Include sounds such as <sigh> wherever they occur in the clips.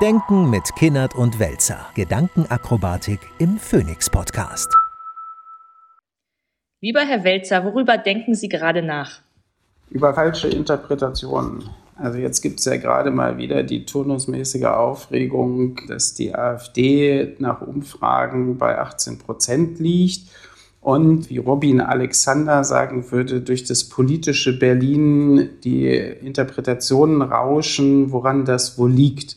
Denken mit Kinnert und Welzer. Gedankenakrobatik im Phoenix Podcast. Lieber Herr Welzer, worüber denken Sie gerade nach? Über falsche Interpretationen. Also jetzt gibt es ja gerade mal wieder die turnusmäßige Aufregung, dass die AfD nach Umfragen bei 18 Prozent liegt und wie Robin Alexander sagen würde, durch das politische Berlin die Interpretationen rauschen, woran das wohl liegt.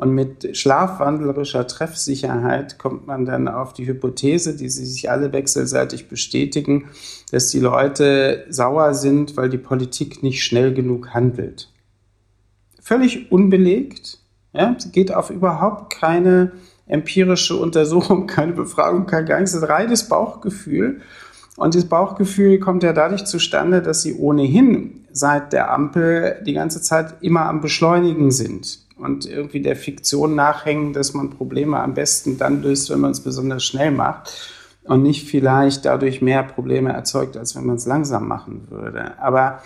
Und mit schlafwandlerischer Treffsicherheit kommt man dann auf die Hypothese, die sie sich alle wechselseitig bestätigen, dass die Leute sauer sind, weil die Politik nicht schnell genug handelt. Völlig unbelegt, ja, geht auf überhaupt keine empirische Untersuchung, <laughs> keine Befragung, kein gar nichts, reines Bauchgefühl. Und dieses Bauchgefühl kommt ja dadurch zustande, dass sie ohnehin seit der Ampel die ganze Zeit immer am Beschleunigen sind und irgendwie der Fiktion nachhängen, dass man Probleme am besten dann löst, wenn man es besonders schnell macht und nicht vielleicht dadurch mehr Probleme erzeugt, als wenn man es langsam machen würde. Aber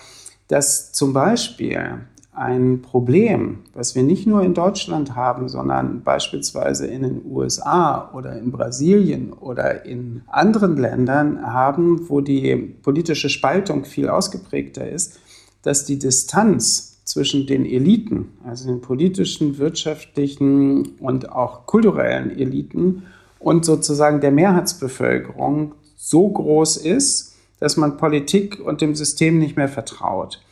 dass zum Beispiel ein Problem, was wir nicht nur in Deutschland haben, sondern beispielsweise in den USA oder in Brasilien oder in anderen Ländern haben, wo die politische Spaltung viel ausgeprägter ist, dass die Distanz zwischen den Eliten, also den politischen, wirtschaftlichen und auch kulturellen Eliten und sozusagen der Mehrheitsbevölkerung so groß ist, dass man Politik und dem System nicht mehr vertraut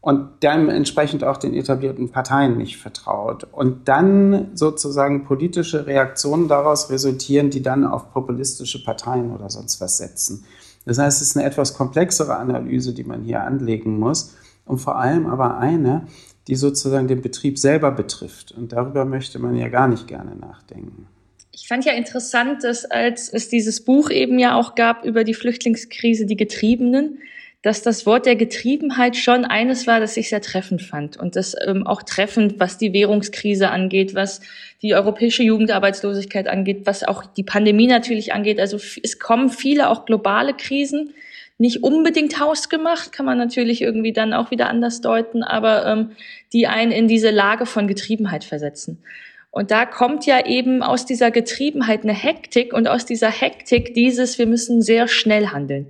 und dementsprechend auch den etablierten Parteien nicht vertraut. Und dann sozusagen politische Reaktionen daraus resultieren, die dann auf populistische Parteien oder sonst was setzen. Das heißt, es ist eine etwas komplexere Analyse, die man hier anlegen muss und vor allem aber eine, die sozusagen den Betrieb selber betrifft. Und darüber möchte man ja gar nicht gerne nachdenken. Ich fand ja interessant, dass als es dieses Buch eben ja auch gab über die Flüchtlingskrise, die Getriebenen, dass das Wort der Getriebenheit schon eines war, das ich sehr treffend fand. Und das ähm, auch treffend, was die Währungskrise angeht, was die europäische Jugendarbeitslosigkeit angeht, was auch die Pandemie natürlich angeht. Also es kommen viele auch globale Krisen, nicht unbedingt hausgemacht, kann man natürlich irgendwie dann auch wieder anders deuten, aber ähm, die einen in diese Lage von Getriebenheit versetzen. Und da kommt ja eben aus dieser Getriebenheit eine Hektik und aus dieser Hektik dieses, wir müssen sehr schnell handeln.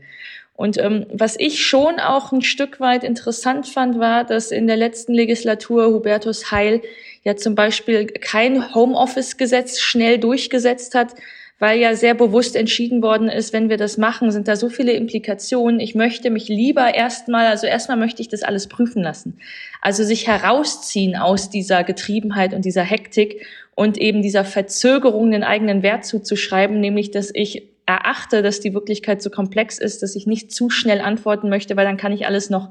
Und ähm, was ich schon auch ein Stück weit interessant fand, war, dass in der letzten Legislatur Hubertus Heil ja zum Beispiel kein Homeoffice-Gesetz schnell durchgesetzt hat, weil ja sehr bewusst entschieden worden ist, wenn wir das machen, sind da so viele Implikationen. Ich möchte mich lieber erstmal, also erstmal möchte ich das alles prüfen lassen. Also sich herausziehen aus dieser Getriebenheit und dieser Hektik und eben dieser Verzögerung den eigenen Wert zuzuschreiben, nämlich dass ich erachte, dass die Wirklichkeit so komplex ist, dass ich nicht zu schnell antworten möchte, weil dann kann ich alles noch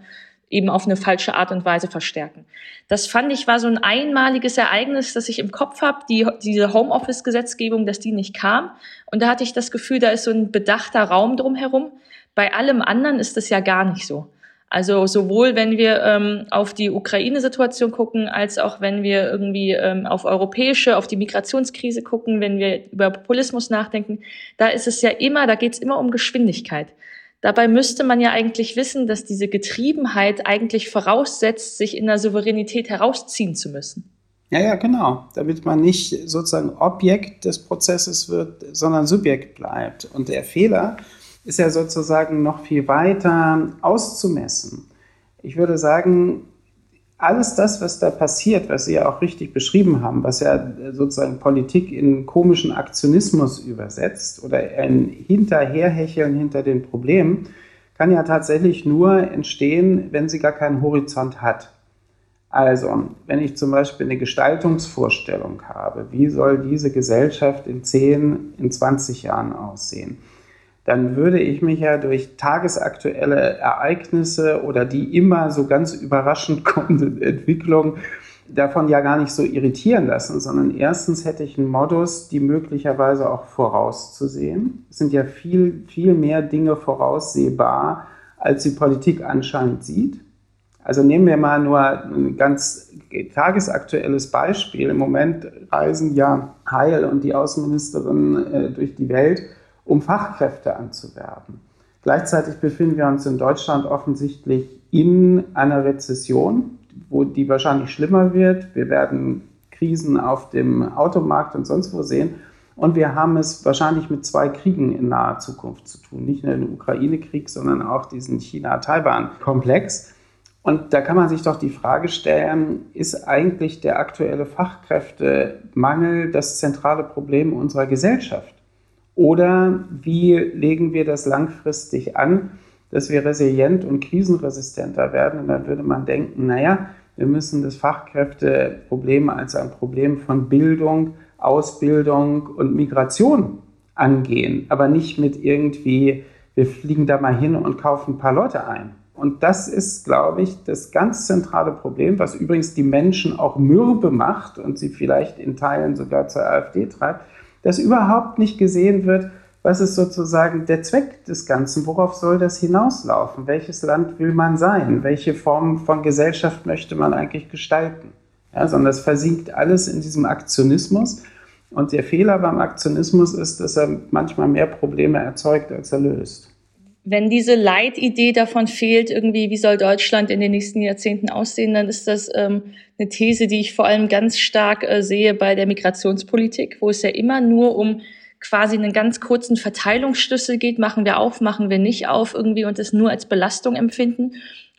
eben auf eine falsche Art und Weise verstärken. Das fand ich war so ein einmaliges Ereignis, das ich im Kopf habe, die, diese Homeoffice-Gesetzgebung, dass die nicht kam. Und da hatte ich das Gefühl, da ist so ein bedachter Raum drumherum. Bei allem anderen ist das ja gar nicht so. Also sowohl wenn wir ähm, auf die Ukraine-Situation gucken, als auch wenn wir irgendwie ähm, auf europäische, auf die Migrationskrise gucken, wenn wir über Populismus nachdenken, da ist es ja immer, da geht es immer um Geschwindigkeit. Dabei müsste man ja eigentlich wissen, dass diese Getriebenheit eigentlich voraussetzt, sich in der Souveränität herausziehen zu müssen. Ja, ja, genau. Damit man nicht sozusagen Objekt des Prozesses wird, sondern Subjekt bleibt. Und der Fehler, ist ja sozusagen noch viel weiter auszumessen. Ich würde sagen, alles das, was da passiert, was Sie ja auch richtig beschrieben haben, was ja sozusagen Politik in komischen Aktionismus übersetzt oder ein Hinterherhecheln hinter den Problemen, kann ja tatsächlich nur entstehen, wenn sie gar keinen Horizont hat. Also, wenn ich zum Beispiel eine Gestaltungsvorstellung habe, wie soll diese Gesellschaft in 10, in 20 Jahren aussehen, dann würde ich mich ja durch tagesaktuelle Ereignisse oder die immer so ganz überraschend <laughs> kommenden Entwicklungen davon ja gar nicht so irritieren lassen, sondern erstens hätte ich einen Modus, die möglicherweise auch vorauszusehen. Es sind ja viel, viel mehr Dinge voraussehbar, als die Politik anscheinend sieht. Also nehmen wir mal nur ein ganz tagesaktuelles Beispiel. Im Moment reisen ja Heil und die Außenministerin äh, durch die Welt um Fachkräfte anzuwerben. Gleichzeitig befinden wir uns in Deutschland offensichtlich in einer Rezession, wo die wahrscheinlich schlimmer wird. Wir werden Krisen auf dem Automarkt und sonst wo sehen. Und wir haben es wahrscheinlich mit zwei Kriegen in naher Zukunft zu tun. Nicht nur den Ukraine-Krieg, sondern auch diesen China-Taiwan-Komplex. Und da kann man sich doch die Frage stellen, ist eigentlich der aktuelle Fachkräftemangel das zentrale Problem unserer Gesellschaft? Oder wie legen wir das langfristig an, dass wir resilient und krisenresistenter werden? Und dann würde man denken, naja, wir müssen das Fachkräfteproblem als ein Problem von Bildung, Ausbildung und Migration angehen, aber nicht mit irgendwie, wir fliegen da mal hin und kaufen ein paar Leute ein. Und das ist, glaube ich, das ganz zentrale Problem, was übrigens die Menschen auch mürbe macht und sie vielleicht in Teilen sogar zur AfD treibt, dass überhaupt nicht gesehen wird, was ist sozusagen der Zweck des Ganzen, worauf soll das hinauslaufen, welches Land will man sein, welche Form von Gesellschaft möchte man eigentlich gestalten. Ja, sondern es versinkt alles in diesem Aktionismus. Und der Fehler beim Aktionismus ist, dass er manchmal mehr Probleme erzeugt, als er löst wenn diese Leitidee davon fehlt, irgendwie, wie soll Deutschland in den nächsten Jahrzehnten aussehen, dann ist das ähm, eine These, die ich vor allem ganz stark äh, sehe bei der Migrationspolitik, wo es ja immer nur um quasi einen ganz kurzen Verteilungsschlüssel geht, machen wir auf, machen wir nicht auf irgendwie und es nur als Belastung empfinden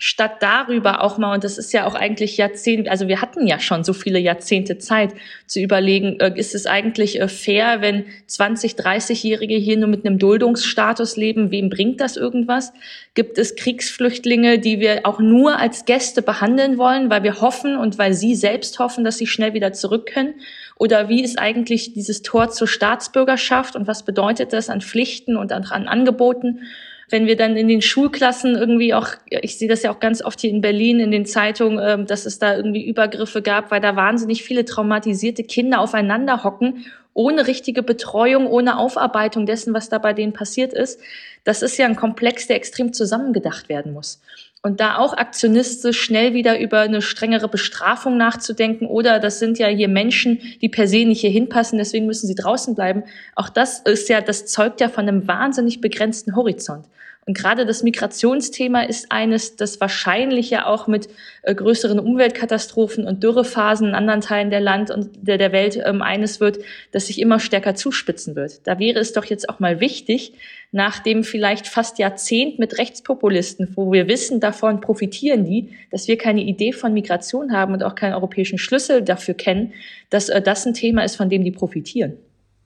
statt darüber auch mal, und das ist ja auch eigentlich Jahrzehnte, also wir hatten ja schon so viele Jahrzehnte Zeit zu überlegen, äh, ist es eigentlich äh, fair, wenn 20, 30-Jährige hier nur mit einem Duldungsstatus leben? Wem bringt das irgendwas? Gibt es Kriegsflüchtlinge, die wir auch nur als Gäste behandeln wollen, weil wir hoffen und weil sie selbst hoffen, dass sie schnell wieder zurück können? Oder wie ist eigentlich dieses Tor zur Staatsbürgerschaft und was bedeutet das an Pflichten und an, an Angeboten? wenn wir dann in den Schulklassen irgendwie auch, ich sehe das ja auch ganz oft hier in Berlin in den Zeitungen, ähm, dass es da irgendwie Übergriffe gab, weil da wahnsinnig viele traumatisierte Kinder aufeinander hocken, ohne richtige Betreuung, ohne Aufarbeitung dessen, was da bei denen passiert ist. Das ist ja ein Komplex, der extrem zusammengedacht werden muss. Und da auch aktionistisch schnell wieder über eine strengere Bestrafung nachzudenken oder das sind ja hier Menschen, die per se nicht hier hinpassen, deswegen müssen sie draußen bleiben. Auch das ist ja, das zeugt ja von einem wahnsinnig begrenzten Horizont. Und gerade das Migrationsthema ist eines, das wahrscheinlich ja auch mit äh, größeren Umweltkatastrophen und Dürrephasen in anderen Teilen der Land und der, der Welt ähm, eines wird, das sich immer stärker zuspitzen wird. Da wäre es doch jetzt auch mal wichtig, nach dem vielleicht fast Jahrzehnt mit Rechtspopulisten, wo wir wissen, davon profitieren die, dass wir keine Idee von Migration haben und auch keinen europäischen Schlüssel dafür kennen, dass äh, das ein Thema ist, von dem die profitieren.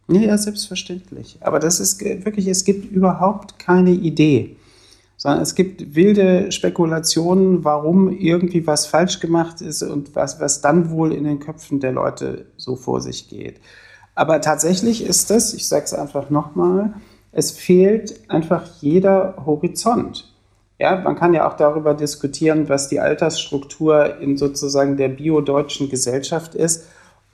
Ja, selbstverständlich. Aber das ist wirklich, es gibt überhaupt keine Idee, sondern es gibt wilde Spekulationen, warum irgendwie was falsch gemacht ist und was, was dann wohl in den Köpfen der Leute so vor sich geht. Aber tatsächlich ist das, ich sage es einfach nochmal, es fehlt einfach jeder Horizont. Ja, man kann ja auch darüber diskutieren, was die Altersstruktur in sozusagen der biodeutschen Gesellschaft ist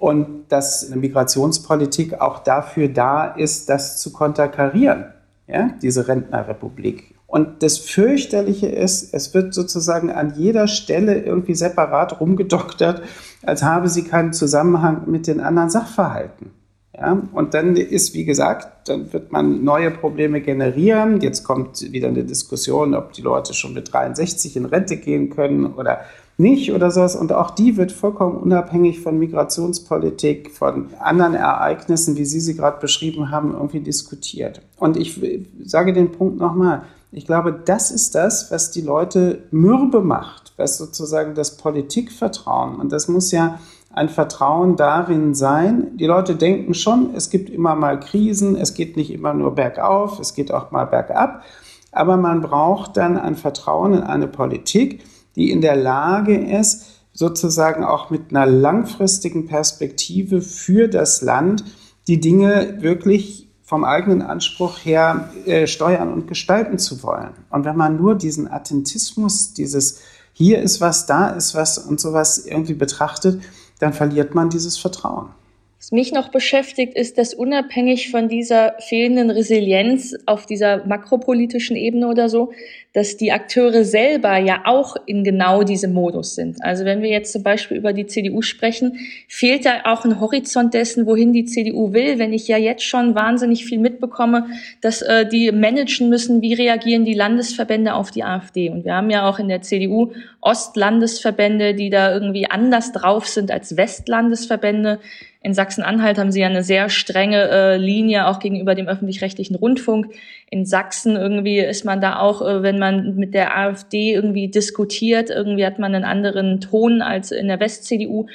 und dass eine Migrationspolitik auch dafür da ist, das zu konterkarieren, ja, diese Rentnerrepublik. Und das Fürchterliche ist, es wird sozusagen an jeder Stelle irgendwie separat rumgedoktert, als habe sie keinen Zusammenhang mit den anderen Sachverhalten. Ja, und dann ist, wie gesagt, dann wird man neue Probleme generieren. Jetzt kommt wieder eine Diskussion, ob die Leute schon mit 63 in Rente gehen können oder nicht oder sowas. Und auch die wird vollkommen unabhängig von Migrationspolitik, von anderen Ereignissen, wie Sie sie gerade beschrieben haben, irgendwie diskutiert. Und ich sage den Punkt nochmal. Ich glaube, das ist das, was die Leute mürbe macht, was sozusagen das Politikvertrauen. Und das muss ja ein Vertrauen darin sein. Die Leute denken schon, es gibt immer mal Krisen, es geht nicht immer nur bergauf, es geht auch mal bergab. Aber man braucht dann ein Vertrauen in eine Politik, die in der Lage ist, sozusagen auch mit einer langfristigen Perspektive für das Land die Dinge wirklich vom eigenen Anspruch her äh, steuern und gestalten zu wollen. Und wenn man nur diesen Attentismus, dieses hier ist was, da ist was und sowas irgendwie betrachtet, dann verliert man dieses Vertrauen. Was mich noch beschäftigt, ist, dass unabhängig von dieser fehlenden Resilienz auf dieser makropolitischen Ebene oder so, dass die Akteure selber ja auch in genau diesem Modus sind. Also wenn wir jetzt zum Beispiel über die CDU sprechen, fehlt da auch ein Horizont dessen, wohin die CDU will. Wenn ich ja jetzt schon wahnsinnig viel mitbekomme, dass äh, die managen müssen, wie reagieren die Landesverbände auf die AfD. Und wir haben ja auch in der CDU Ostlandesverbände, die da irgendwie anders drauf sind als Westlandesverbände. In Sachsen-Anhalt haben sie ja eine sehr strenge äh, Linie auch gegenüber dem öffentlich-rechtlichen Rundfunk. In Sachsen irgendwie ist man da auch, äh, wenn man mit der AfD irgendwie diskutiert, irgendwie hat man einen anderen Ton als in der West-CDU.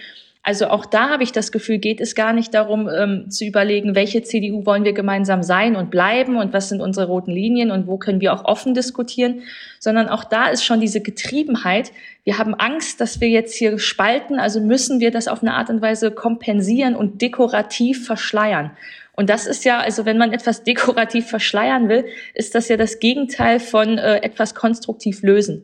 Also auch da habe ich das Gefühl, geht es gar nicht darum ähm, zu überlegen, welche CDU wollen wir gemeinsam sein und bleiben und was sind unsere roten Linien und wo können wir auch offen diskutieren, sondern auch da ist schon diese Getriebenheit. Wir haben Angst, dass wir jetzt hier spalten, also müssen wir das auf eine Art und Weise kompensieren und dekorativ verschleiern. Und das ist ja, also wenn man etwas dekorativ verschleiern will, ist das ja das Gegenteil von äh, etwas konstruktiv lösen.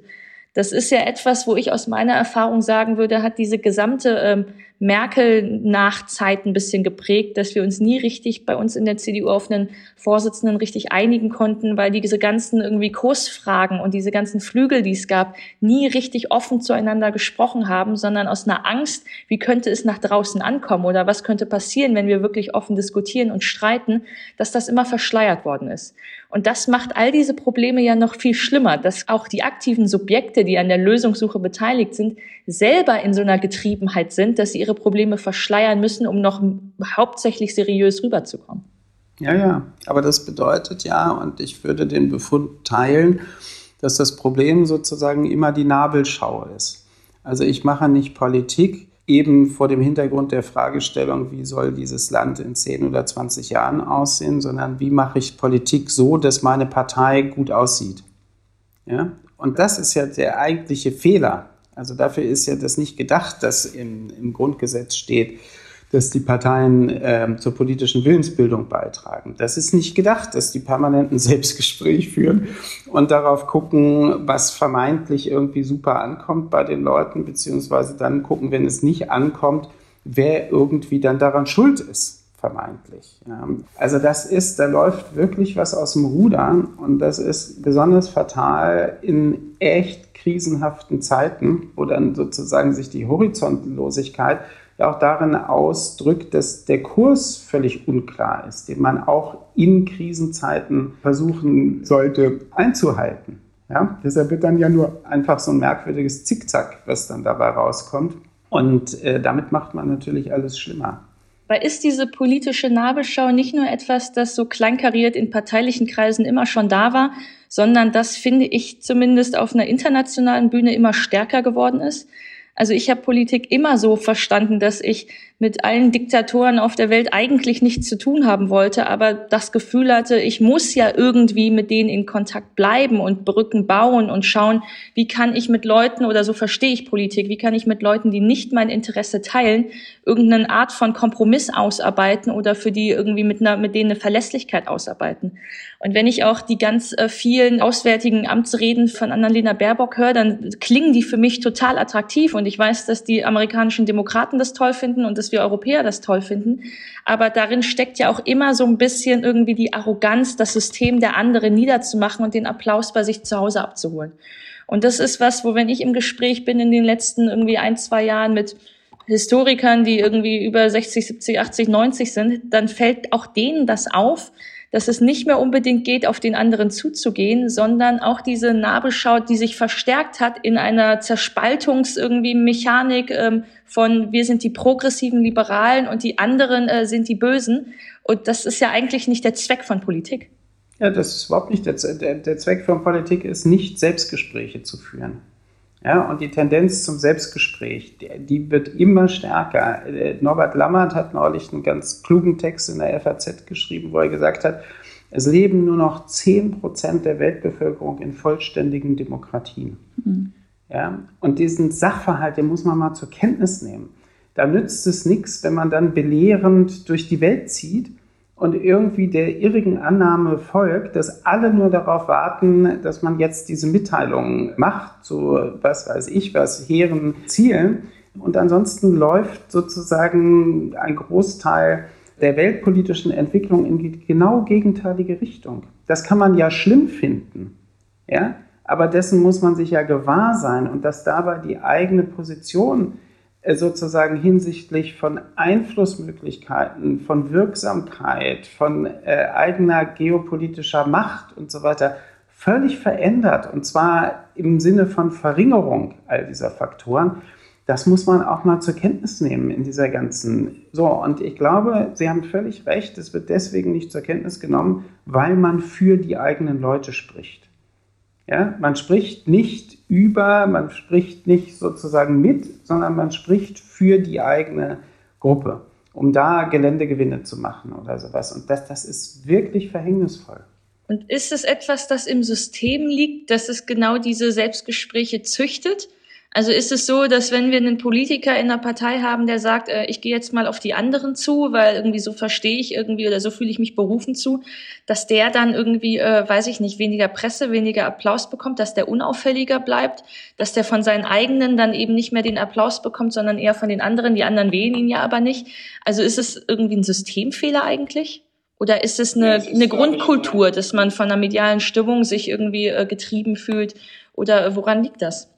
Das ist ja etwas, wo ich aus meiner Erfahrung sagen würde, hat diese gesamte ähm, Merkel-Nachzeit ein bisschen geprägt, dass wir uns nie richtig bei uns in der CDU auf einen Vorsitzenden richtig einigen konnten, weil diese ganzen irgendwie Kursfragen und diese ganzen Flügel, die es gab, nie richtig offen zueinander gesprochen haben, sondern aus einer Angst, wie könnte es nach draußen ankommen oder was könnte passieren, wenn wir wirklich offen diskutieren und streiten, dass das immer verschleiert worden ist. Und das macht all diese Probleme ja noch viel schlimmer, dass auch die aktiven Subjekte, die an der Lösungssuche beteiligt sind, selber in so einer Getriebenheit sind, dass sie ihre Probleme verschleiern müssen, um noch hauptsächlich seriös rüberzukommen. Ja, ja, aber das bedeutet ja, und ich würde den Befund teilen, dass das Problem sozusagen immer die Nabelschau ist. Also ich mache nicht Politik, eben vor dem Hintergrund der Fragestellung, wie soll dieses Land in 10 oder 20 Jahren aussehen, sondern wie mache ich Politik so, dass meine Partei gut aussieht. Ja? Und das ist ja der eigentliche Fehler. Also dafür ist ja das nicht gedacht, dass im, im Grundgesetz steht, dass die Parteien äh, zur politischen Willensbildung beitragen. Das ist nicht gedacht, dass die permanenten <laughs> Selbstgespräch führen und darauf gucken, was vermeintlich irgendwie super ankommt bei den Leuten, beziehungsweise dann gucken, wenn es nicht ankommt, wer irgendwie dann daran schuld ist, vermeintlich. Also das ist, da läuft wirklich was aus dem Rudern und das ist besonders fatal in echt krisenhaften Zeiten, wo dann sozusagen sich die Horizontlosigkeit auch darin ausdrückt, dass der Kurs völlig unklar ist, den man auch in Krisenzeiten versuchen sollte einzuhalten. Ja, deshalb wird dann ja nur einfach so ein merkwürdiges Zickzack, was dann dabei rauskommt. Und äh, damit macht man natürlich alles schlimmer. Weil ist diese politische Nabelschau nicht nur etwas, das so kleinkariert in parteilichen Kreisen immer schon da war, sondern das finde ich zumindest auf einer internationalen Bühne immer stärker geworden ist. Also ich habe Politik immer so verstanden, dass ich mit allen Diktatoren auf der Welt eigentlich nichts zu tun haben wollte, aber das Gefühl hatte, ich muss ja irgendwie mit denen in Kontakt bleiben und Brücken bauen und schauen, wie kann ich mit Leuten, oder so verstehe ich Politik, wie kann ich mit Leuten, die nicht mein Interesse teilen, irgendeine Art von Kompromiss ausarbeiten oder für die irgendwie mit, einer, mit denen eine Verlässlichkeit ausarbeiten. Und wenn ich auch die ganz äh, vielen auswärtigen Amtsreden von Annalena Baerbock höre, dann klingen die für mich total attraktiv. Und ich weiß, dass die amerikanischen Demokraten das toll finden und dass wir Europäer das toll finden. Aber darin steckt ja auch immer so ein bisschen irgendwie die Arroganz, das System der anderen niederzumachen und den Applaus bei sich zu Hause abzuholen. Und das ist was, wo wenn ich im Gespräch bin in den letzten irgendwie ein, zwei Jahren mit Historikern, die irgendwie über 60, 70, 80, 90 sind, dann fällt auch denen das auf, dass es nicht mehr unbedingt geht, auf den anderen zuzugehen, sondern auch diese Nabelschau, die sich verstärkt hat in einer Zerspaltungs irgendwie Mechanik ähm, von wir sind die progressiven Liberalen und die anderen äh, sind die Bösen. Und das ist ja eigentlich nicht der Zweck von Politik. Ja, das ist überhaupt nicht der, der, der Zweck von Politik, ist nicht Selbstgespräche zu führen. Ja, und die Tendenz zum Selbstgespräch, die, die wird immer stärker. Äh, Norbert Lammert hat neulich einen ganz klugen Text in der FAZ geschrieben, wo er gesagt hat, es leben nur noch 10 Prozent der Weltbevölkerung in vollständigen Demokratien. Mhm. Ja, und diesen Sachverhalt, den muss man mal zur Kenntnis nehmen. Da nützt es nichts, wenn man dann belehrend durch die Welt zieht und irgendwie der irrigen Annahme folgt, dass alle nur darauf warten, dass man jetzt diese Mitteilung macht, so was weiß ich, was hehren Zielen, Und ansonsten läuft sozusagen ein Großteil der weltpolitischen Entwicklung in die genau gegenteilige Richtung. Das kann man ja schlimm finden, ja, aber dessen muss man sich ja gewahr sein und dass dabei die eigene Position sozusagen hinsichtlich von Einflussmöglichkeiten, von Wirksamkeit, von äh, eigener geopolitischer Macht und so weiter völlig verändert und zwar im Sinne von Verringerung all dieser Faktoren. Das muss man auch mal zur Kenntnis nehmen in dieser ganzen. So, und ich glaube, Sie haben völlig recht, es wird deswegen nicht zur Kenntnis genommen, weil man für die eigenen Leute spricht. Ja, man spricht nicht über, man spricht nicht sozusagen mit, sondern man spricht für die eigene Gruppe, um da Geländegewinne zu machen oder sowas. Und das, das ist wirklich verhängnisvoll. Und ist es etwas, das im System liegt, dass es genau diese Selbstgespräche züchtet? Also ist es so, dass wenn wir einen Politiker in der Partei haben, der sagt, äh, ich gehe jetzt mal auf die anderen zu, weil irgendwie so verstehe ich irgendwie oder so fühle ich mich berufen zu, dass der dann irgendwie, äh, weiß ich nicht, weniger Presse, weniger Applaus bekommt, dass der unauffälliger bleibt, dass der von seinen eigenen dann eben nicht mehr den Applaus bekommt, sondern eher von den anderen. Die anderen wählen ihn ja aber nicht. Also ist es irgendwie ein Systemfehler eigentlich? Oder ist es eine, eine Grundkultur, dass man von einer medialen Stimmung sich irgendwie äh, getrieben fühlt? Oder woran liegt das?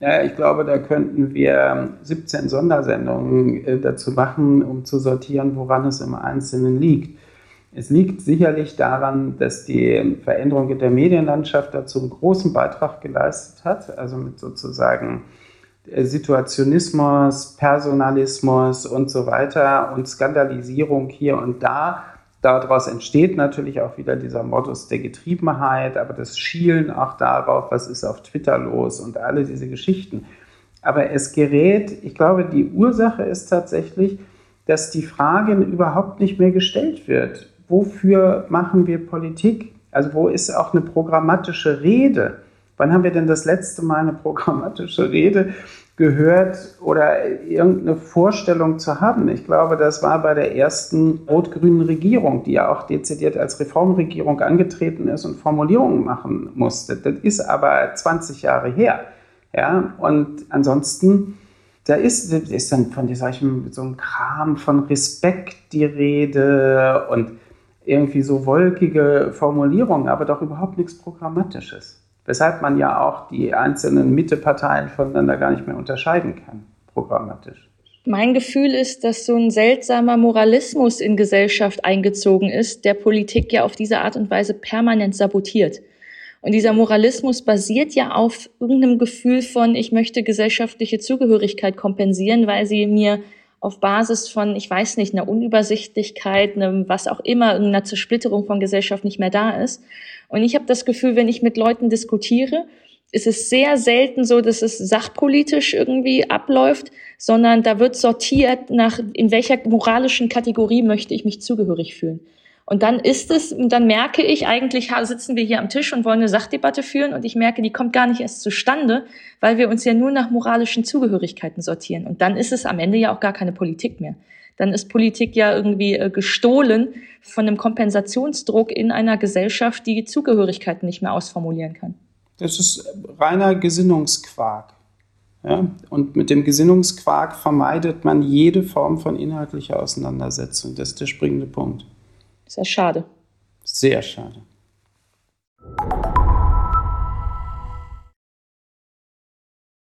Ja, ich glaube, da könnten wir 17 Sondersendungen äh, dazu machen, um zu sortieren, woran es im Einzelnen liegt. Es liegt sicherlich daran, dass die Veränderung in der Medienlandschaft dazu einen großen Beitrag geleistet hat, also mit sozusagen äh, Situationismus, Personalismus und so weiter und Skandalisierung hier und da Daraus entsteht natürlich auch wieder dieser Modus der Getriebenheit, aber das Schielen auch darauf, was ist auf Twitter los und alle diese Geschichten. Aber es gerät, ich glaube, die Ursache ist tatsächlich, dass die Frage überhaupt nicht mehr gestellt wird. Wofür machen wir Politik? Also wo ist auch eine programmatische Rede? Wann haben wir denn das letzte Mal eine programmatische Rede gehört oder irgendeine Vorstellung zu haben. Ich glaube, das war bei der ersten rot-grünen Regierung, die ja auch dezidiert als Reformregierung angetreten ist und Formulierungen machen musste. Das ist aber 20 Jahre her. Ja, und ansonsten, da ist, ist dann von diesem, so einem Kram von Respekt die Rede und irgendwie so wolkige Formulierungen, aber doch überhaupt nichts Programmatisches weshalb man ja auch die einzelnen Mitteparteien voneinander gar nicht mehr unterscheiden kann, programmatisch. Mein Gefühl ist, dass so ein seltsamer Moralismus in Gesellschaft eingezogen ist, der Politik ja auf diese Art und Weise permanent sabotiert. Und dieser Moralismus basiert ja auf irgendeinem Gefühl von, ich möchte gesellschaftliche Zugehörigkeit kompensieren, weil sie mir auf Basis von, ich weiß nicht, einer Unübersichtlichkeit, einem was auch immer, einer Zersplitterung von Gesellschaft nicht mehr da ist. Und ich habe das Gefühl, wenn ich mit Leuten diskutiere, ist es sehr selten so, dass es sachpolitisch irgendwie abläuft, sondern da wird sortiert nach, in welcher moralischen Kategorie möchte ich mich zugehörig fühlen. Und dann ist es, dann merke ich eigentlich, sitzen wir hier am Tisch und wollen eine Sachdebatte führen und ich merke, die kommt gar nicht erst zustande, weil wir uns ja nur nach moralischen Zugehörigkeiten sortieren. Und dann ist es am Ende ja auch gar keine Politik mehr. Dann ist Politik ja irgendwie äh, gestohlen von einem Kompensationsdruck in einer Gesellschaft, die Zugehörigkeiten nicht mehr ausformulieren kann. Das ist reiner Gesinnungsquark. Ja? Und mit dem Gesinnungsquark vermeidet man jede Form von inhaltlicher Auseinandersetzung. Das ist der springende Punkt. Sehr schade. Sehr schade.